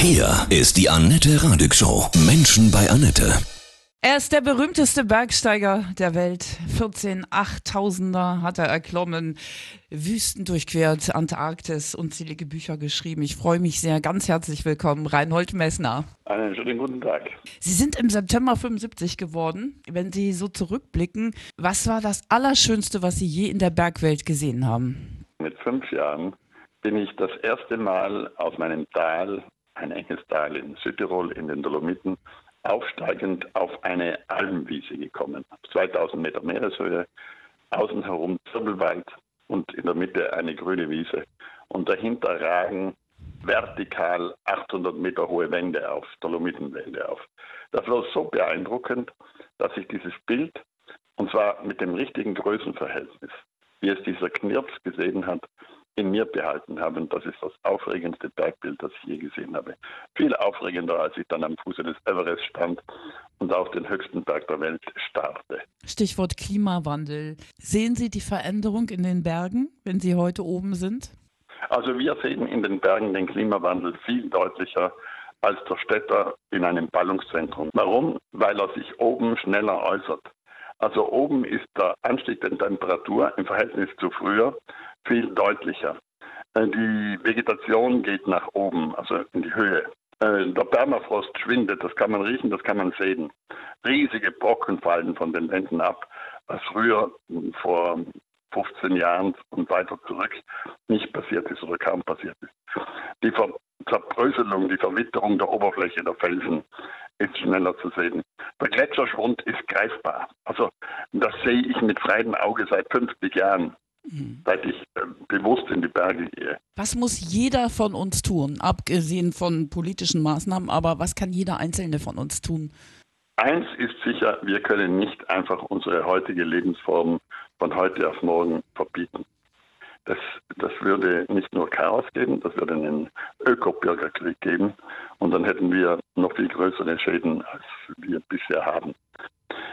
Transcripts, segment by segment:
Hier ist die Annette Radig Show. Menschen bei Annette. Er ist der berühmteste Bergsteiger der Welt. 14 8000er hat er erklommen, Wüsten durchquert, Antarktis, unzählige Bücher geschrieben. Ich freue mich sehr. Ganz herzlich willkommen, Reinhold Messner. Einen schönen guten Tag. Sie sind im September 75 geworden. Wenn Sie so zurückblicken, was war das Allerschönste, was Sie je in der Bergwelt gesehen haben? Mit fünf Jahren bin ich das erste Mal aus meinem Tal, ein enges Tal in Südtirol in den Dolomiten, aufsteigend auf eine Almwiese gekommen. 2000 Meter Meereshöhe, außen herum Zirbelwald und in der Mitte eine grüne Wiese. Und dahinter ragen vertikal 800 Meter hohe Wände auf, Dolomitenwände auf. Das war so beeindruckend, dass ich dieses Bild, und zwar mit dem richtigen Größenverhältnis, wie es dieser Knirps gesehen hat, in mir behalten habe. Und das ist das aufregendste Bergbild, das ich je gesehen habe. Viel aufregender, als ich dann am Fuße des Everest stand und auf den höchsten Berg der Welt starrte. Stichwort Klimawandel. Sehen Sie die Veränderung in den Bergen, wenn Sie heute oben sind? Also wir sehen in den Bergen den Klimawandel viel deutlicher als der Städter in einem Ballungszentrum. Warum? Weil er sich oben schneller äußert. Also oben ist der Anstieg der Temperatur im Verhältnis zu früher viel deutlicher. Äh, die Vegetation geht nach oben, also in die Höhe. Äh, der Permafrost schwindet, das kann man riechen, das kann man sehen. Riesige Brocken fallen von den Wänden ab, was früher vor 15 Jahren und weiter zurück nicht passiert ist oder kaum passiert ist. Die Ver Zerbröselung, die Verwitterung der Oberfläche der Felsen ist schneller zu sehen. Der Gletscherschwund ist greifbar. Also das sehe ich mit freiem Auge seit 50 Jahren, mhm. seit ich äh, bewusst in die Berge gehe. Was muss jeder von uns tun, abgesehen von politischen Maßnahmen, aber was kann jeder Einzelne von uns tun? Eins ist sicher, wir können nicht einfach unsere heutige Lebensform von heute auf morgen verbieten. Das, das würde nicht nur Chaos geben, das würde einen Öko-Bürgerkrieg geben und dann hätten wir noch viel größere Schäden, als wir bisher haben.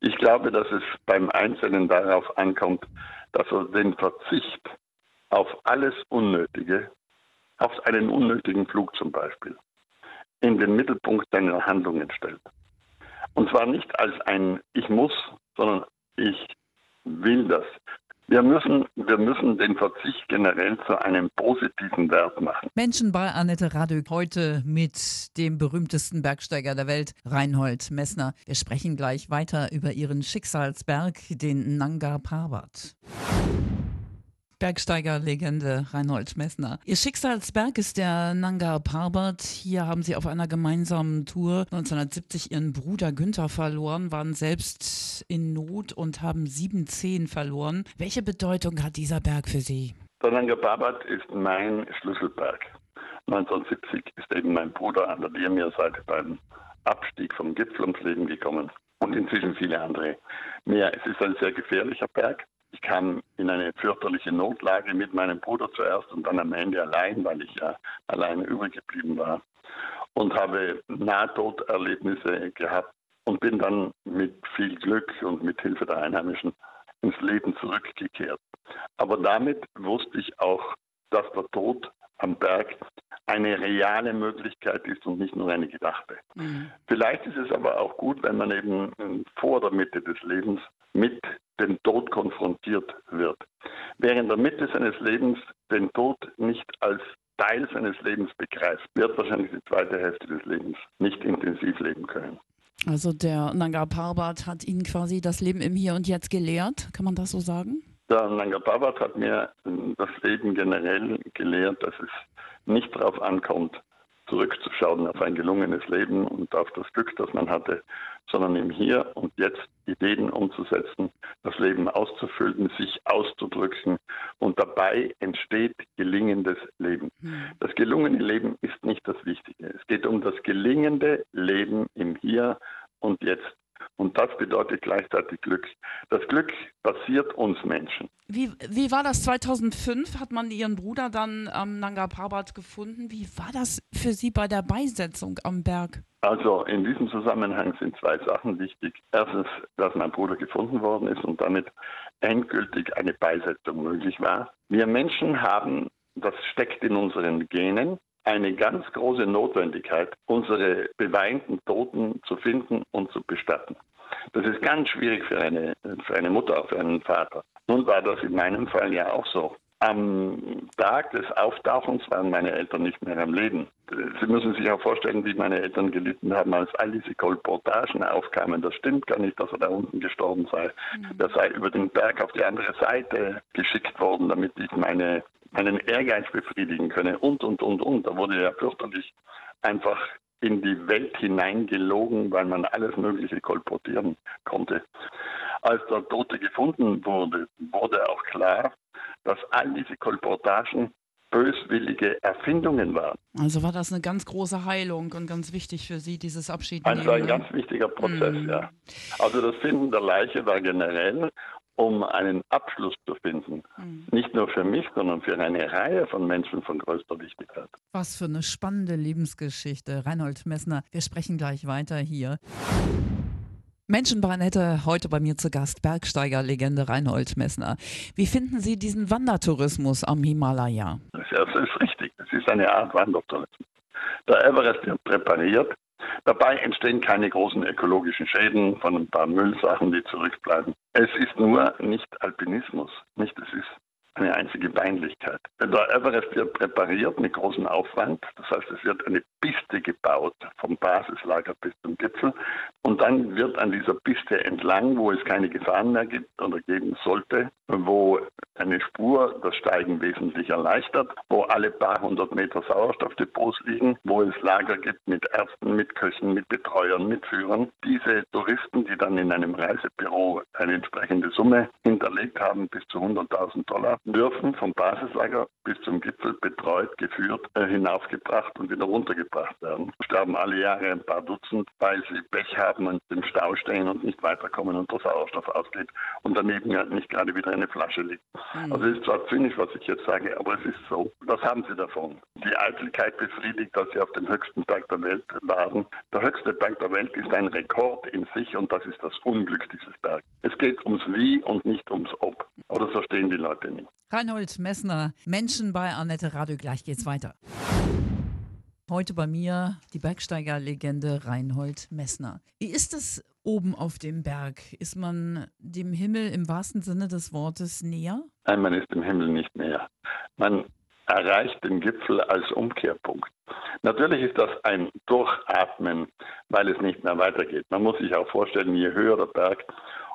Ich glaube, dass es beim Einzelnen darauf ankommt, dass er den Verzicht auf alles Unnötige, auf einen unnötigen Flug zum Beispiel, in den Mittelpunkt seiner Handlungen stellt. Und zwar nicht als ein Ich muss, sondern ich will das. Wir müssen, wir müssen den Verzicht generell zu einem positiven Wert machen. Menschen bei Annette Radök heute mit dem berühmtesten Bergsteiger der Welt, Reinhold Messner. Wir sprechen gleich weiter über ihren Schicksalsberg, den Nanga Parbat. Bergsteigerlegende Reinhold Messner. Ihr Schicksalsberg ist der Nanga Parbat. Hier haben Sie auf einer gemeinsamen Tour 1970 Ihren Bruder Günther verloren, waren selbst in Not und haben sieben Zehen verloren. Welche Bedeutung hat dieser Berg für Sie? Der Nanga Parbat ist mein Schlüsselberg. 1970 ist eben mein Bruder an der Liermeerseite beim Abstieg vom Gipfel ums Leben gekommen und inzwischen viele andere mehr. Es ist ein sehr gefährlicher Berg. Ich kam in eine fürchterliche Notlage mit meinem Bruder zuerst und dann am Ende allein, weil ich ja alleine übrig geblieben war und habe Nahtoderlebnisse gehabt und bin dann mit viel Glück und mit Hilfe der Einheimischen ins Leben zurückgekehrt. Aber damit wusste ich auch, dass der Tod am Berg eine reale Möglichkeit ist und nicht nur eine gedachte. Mhm. Vielleicht ist es aber auch gut, wenn man eben vor der Mitte des Lebens mit dem Tod konfrontiert wird. Wer in der Mitte seines Lebens den Tod nicht als Teil seines Lebens begreift, wird wahrscheinlich die zweite Hälfte des Lebens nicht intensiv leben können. Also der Nanga Parbat hat Ihnen quasi das Leben im Hier und Jetzt gelehrt, kann man das so sagen? Der Nanga Parbat hat mir das Leben generell gelehrt, dass es nicht darauf ankommt, zurückzuschauen auf ein gelungenes Leben und auf das Glück, das man hatte, sondern im Hier und Jetzt Ideen umzusetzen, das Leben auszufüllen, sich auszudrücken und dabei entsteht gelingendes Leben. Hm. Das gelungene Leben ist nicht das Wichtige. Es geht um das gelingende Leben im Hier und Jetzt. Und das bedeutet gleichzeitig Glück. Das Glück passiert uns Menschen. Wie, wie war das 2005? Hat man Ihren Bruder dann am Nanga Parbat gefunden? Wie war das für Sie bei der Beisetzung am Berg? Also in diesem Zusammenhang sind zwei Sachen wichtig. Erstens, dass mein Bruder gefunden worden ist und damit endgültig eine Beisetzung möglich war. Wir Menschen haben, das steckt in unseren Genen, eine ganz große Notwendigkeit, unsere beweinten Toten zu finden und zu bestatten. Das ist ganz schwierig für eine, für eine Mutter, für einen Vater. Nun war das in meinem Fall ja auch so. Am Tag des Auftauchens waren meine Eltern nicht mehr am Leben. Sie müssen sich auch vorstellen, wie meine Eltern gelitten haben, als all diese Kolportagen aufkamen. Das stimmt gar nicht, dass er da unten gestorben sei. Mhm. Er sei über den Berg auf die andere Seite geschickt worden, damit ich meine, meinen Ehrgeiz befriedigen könne und, und, und, und. Da wurde ja fürchterlich einfach in die Welt hineingelogen, weil man alles Mögliche kolportieren konnte. Als der Tote gefunden wurde, wurde auch klar, dass all diese Kolportagen böswillige Erfindungen waren. Also war das eine ganz große Heilung und ganz wichtig für Sie, dieses Abschied. Also ein ganz wichtiger Prozess, mm. ja. Also das Finden der Leiche war generell, um einen Abschluss zu finden. Mm. Nicht nur für mich, sondern für eine Reihe von Menschen von größter Wichtigkeit. Was für eine spannende Lebensgeschichte. Reinhold Messner, wir sprechen gleich weiter hier. Menschenbrandette heute bei mir zu Gast, Bergsteiger-Legende Reinhold Messner. Wie finden Sie diesen Wandertourismus am Himalaya? Das ist richtig. Es ist eine Art Wandertourismus. Der Everest wird präpariert. Dabei entstehen keine großen ökologischen Schäden von ein paar Müllsachen, die zurückbleiben. Es ist nur nicht Alpinismus. Nicht, es ist eine einzige Peinlichkeit. Der Everest wird präpariert mit großem Aufwand. Das heißt, es wird eine Piste gebaut vom Basislager bis zum Gipfel. Und dann wird an dieser Piste entlang, wo es keine Gefahren mehr gibt oder geben sollte, wo eine Spur das Steigen wesentlich erleichtert, wo alle paar hundert Meter Sauerstoffdepots liegen, wo es Lager gibt mit Ärzten, mit Köchen, mit Betreuern, mit Führern. Diese Touristen, die dann in einem Reisebüro eine entsprechende Summe hinterlegt haben, bis zu 100.000 Dollar, dürfen vom Basislager bis zum Gipfel betreut, geführt, äh, hinaufgebracht und wieder runtergebracht werden. Sterben alle Jahre ein paar Dutzend, weil sie Pech haben und im Stau stehen und nicht weiterkommen und der Sauerstoff ausgeht und daneben nicht gerade wieder eine Flasche liegt. Mhm. Also es ist zwar zynisch, was ich jetzt sage, aber es ist so. Was haben sie davon? Die Eitelkeit befriedigt, dass sie auf dem höchsten Berg der Welt waren. Der höchste Berg der Welt ist ein Rekord in sich und das ist das Unglück dieses Bergs. Es geht ums Wie und nicht ums Ob. Oder so stehen die Leute nicht. Reinhold Messner, Menschen bei Annette Radio. Gleich geht's weiter. Heute bei mir die Bergsteigerlegende Reinhold Messner. Wie ist es oben auf dem Berg? Ist man dem Himmel im wahrsten Sinne des Wortes näher? Nein, man ist dem Himmel nicht näher. Man erreicht den Gipfel als Umkehrpunkt. Natürlich ist das ein Durchatmen, weil es nicht mehr weitergeht. Man muss sich auch vorstellen, je höher der Berg,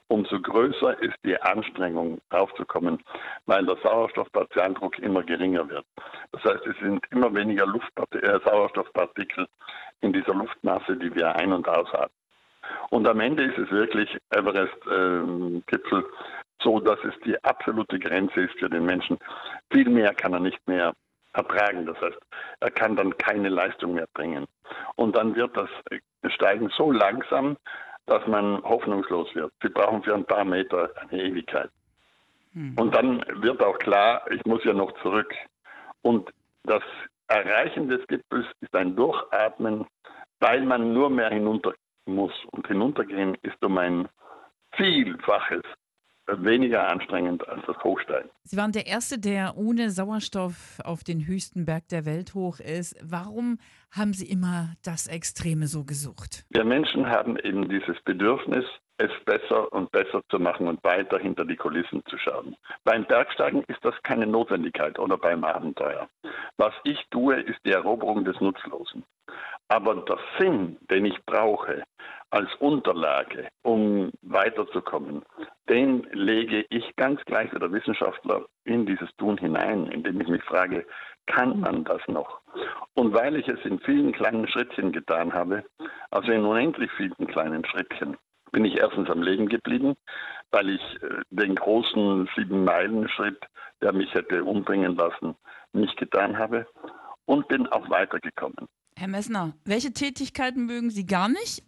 umso größer ist die Anstrengung raufzukommen, weil der Sauerstoffpartialdruck immer geringer wird. Das heißt, es sind immer weniger äh, Sauerstoffpartikel in dieser Luftmasse, die wir ein- und ausatmen. Und am Ende ist es wirklich Everest-Gipfel äh, so, dass es die absolute Grenze ist für den Menschen. Viel mehr kann er nicht mehr ertragen. Das heißt, er kann dann keine Leistung mehr bringen. Und dann wird das Steigen so langsam, dass man hoffnungslos wird. Sie brauchen für ein paar Meter eine Ewigkeit. Hm. Und dann wird auch klar, ich muss ja noch zurück. Und das Erreichen des Gipfels ist ein Durchatmen, weil man nur mehr hinunter muss. Und hinuntergehen ist um ein Vielfaches weniger anstrengend als das Hochsteigen. Sie waren der Erste, der ohne Sauerstoff auf den höchsten Berg der Welt hoch ist. Warum haben Sie immer das Extreme so gesucht? Wir Menschen haben eben dieses Bedürfnis, es besser und besser zu machen und weiter hinter die Kulissen zu schauen. Beim Bergsteigen ist das keine Notwendigkeit oder beim Abenteuer. Was ich tue, ist die Eroberung des Nutzlosen. Aber der Sinn, den ich brauche als Unterlage, um weiterzukommen, den lege ich ganz gleich wie der Wissenschaftler in dieses Tun hinein, indem ich mich frage, kann man das noch? Und weil ich es in vielen kleinen Schrittchen getan habe, also in unendlich vielen kleinen Schrittchen, bin ich erstens am Leben geblieben, weil ich äh, den großen Sieben-Meilen-Schritt, der mich hätte umbringen lassen, nicht getan habe und bin auch weitergekommen. Herr Messner, welche Tätigkeiten mögen Sie gar nicht?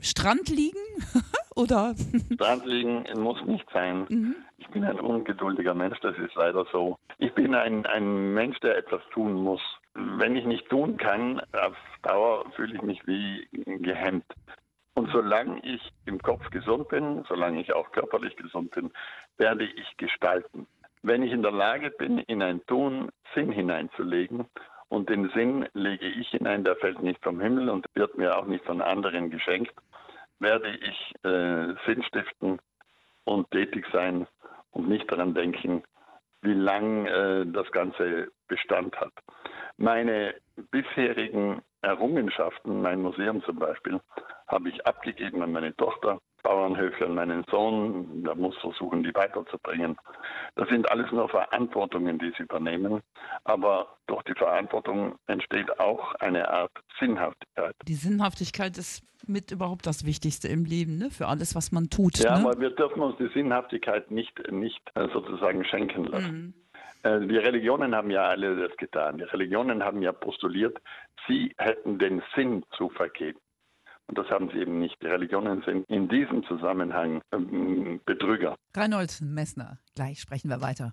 Strand liegen oder? Strand liegen muss nicht sein. Mhm. Ich bin ein ungeduldiger Mensch, das ist leider so. Ich bin ein, ein Mensch, der etwas tun muss. Wenn ich nicht tun kann, auf Dauer fühle ich mich wie gehemmt. Und solange ich im Kopf gesund bin, solange ich auch körperlich gesund bin, werde ich gestalten. Wenn ich in der Lage bin, in ein Tun Sinn hineinzulegen Und den Sinn lege ich hinein, der fällt nicht vom Himmel und wird mir auch nicht von anderen geschenkt. Werde ich äh, Sinn stiften und tätig sein und nicht daran denken, wie lang äh, das Ganze Bestand hat. Meine bisherigen Errungenschaften, mein Museum zum Beispiel, habe ich abgegeben an meine Tochter, Bauernhöfe an meinen Sohn, der muss versuchen, die weiterzubringen. Das sind alles nur Verantwortungen, die sie übernehmen, aber durch die Verantwortung entsteht auch eine Art Sinnhaftigkeit. Die Sinnhaftigkeit ist mit überhaupt das Wichtigste im Leben, ne? für alles, was man tut. Ja, ne? aber wir dürfen uns die Sinnhaftigkeit nicht, nicht äh, sozusagen schenken lassen. Mhm. Äh, die Religionen haben ja alle das getan. Die Religionen haben ja postuliert, sie hätten den Sinn zu vergeben. Und das haben sie eben nicht. Die Religionen sind in diesem Zusammenhang ähm, Betrüger. Reinhold Messner, gleich sprechen wir weiter.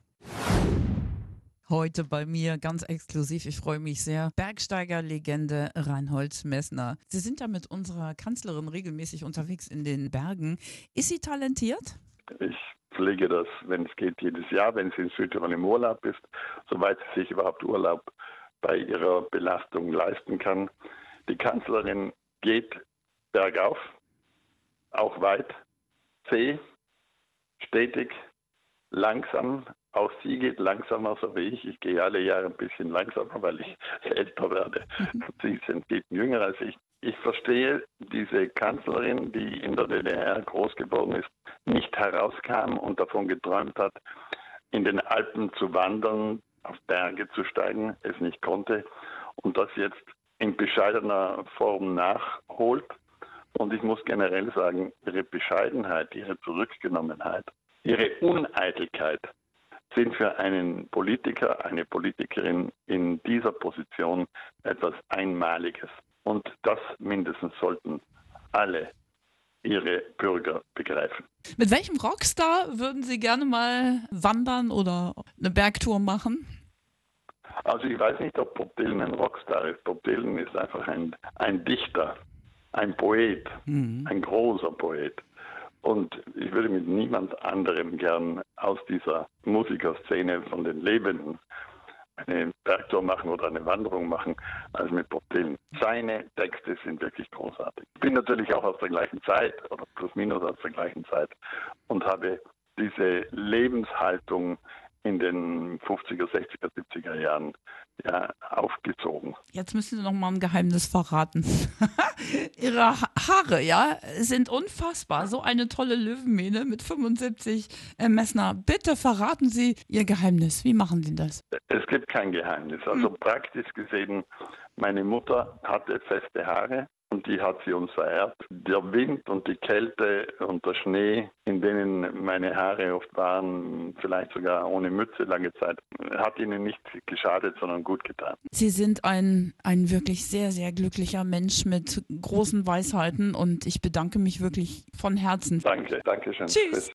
Heute bei mir ganz exklusiv, ich freue mich sehr, Bergsteiger-Legende Reinhold Messner. Sie sind ja mit unserer Kanzlerin regelmäßig unterwegs in den Bergen. Ist sie talentiert? Ich pflege das, wenn es geht, jedes Jahr, wenn sie in Südtirol im Urlaub ist, soweit sie sich überhaupt Urlaub bei ihrer Belastung leisten kann. Die Kanzlerin geht bergauf, auch weit, zäh, stetig, langsam. Auch sie geht langsamer, so wie ich. Ich gehe alle Jahre ein bisschen langsamer, weil ich älter werde. Mhm. Sie sind jünger als ich. Ich verstehe diese Kanzlerin, die in der DDR groß geworden ist, nicht herauskam und davon geträumt hat, in den Alpen zu wandern, auf Berge zu steigen, es nicht konnte und das jetzt in bescheidener Form nachholt und ich muss generell sagen, ihre Bescheidenheit, ihre Zurückgenommenheit, ihre Uneitelkeit sind für einen Politiker, eine Politikerin in dieser Position etwas Einmaliges. Und das mindestens sollten alle ihre Bürger begreifen. Mit welchem Rockstar würden Sie gerne mal wandern oder eine Bergtour machen? Also ich weiß nicht, ob Bob Dylan ein Rockstar ist. Bob Dylan ist einfach ein, ein Dichter ein Poet, mhm. ein großer Poet. Und ich würde mit niemand anderem gern aus dieser Musikerszene von den Lebenden eine Bergtour machen oder eine Wanderung machen, als mit Bob Dylan. Seine Texte sind wirklich großartig. Ich bin natürlich auch aus der gleichen Zeit oder plus minus aus der gleichen Zeit und habe diese Lebenshaltung in den 50er, 60er, 70er Jahren ja, aufgezogen. Jetzt müssen Sie noch mal ein Geheimnis verraten. Ihre Haare, ja, sind unfassbar. So eine tolle Löwenmähne mit 75 äh, Messner. Bitte verraten Sie Ihr Geheimnis. Wie machen Sie das? Es gibt kein Geheimnis. Also hm. praktisch gesehen, meine Mutter hatte feste Haare und die hat sie uns vererbt. Der Wind und die Kälte und der Schnee, in denen meine Haare oft waren, vielleicht sogar ohne Mütze lange Zeit, hat ihnen nicht geschadet, sondern gut getan. Sie sind ein, ein wirklich sehr, sehr glücklicher Mensch mit großen Weisheiten und ich bedanke mich wirklich von Herzen. Danke, danke schön. Tschüss.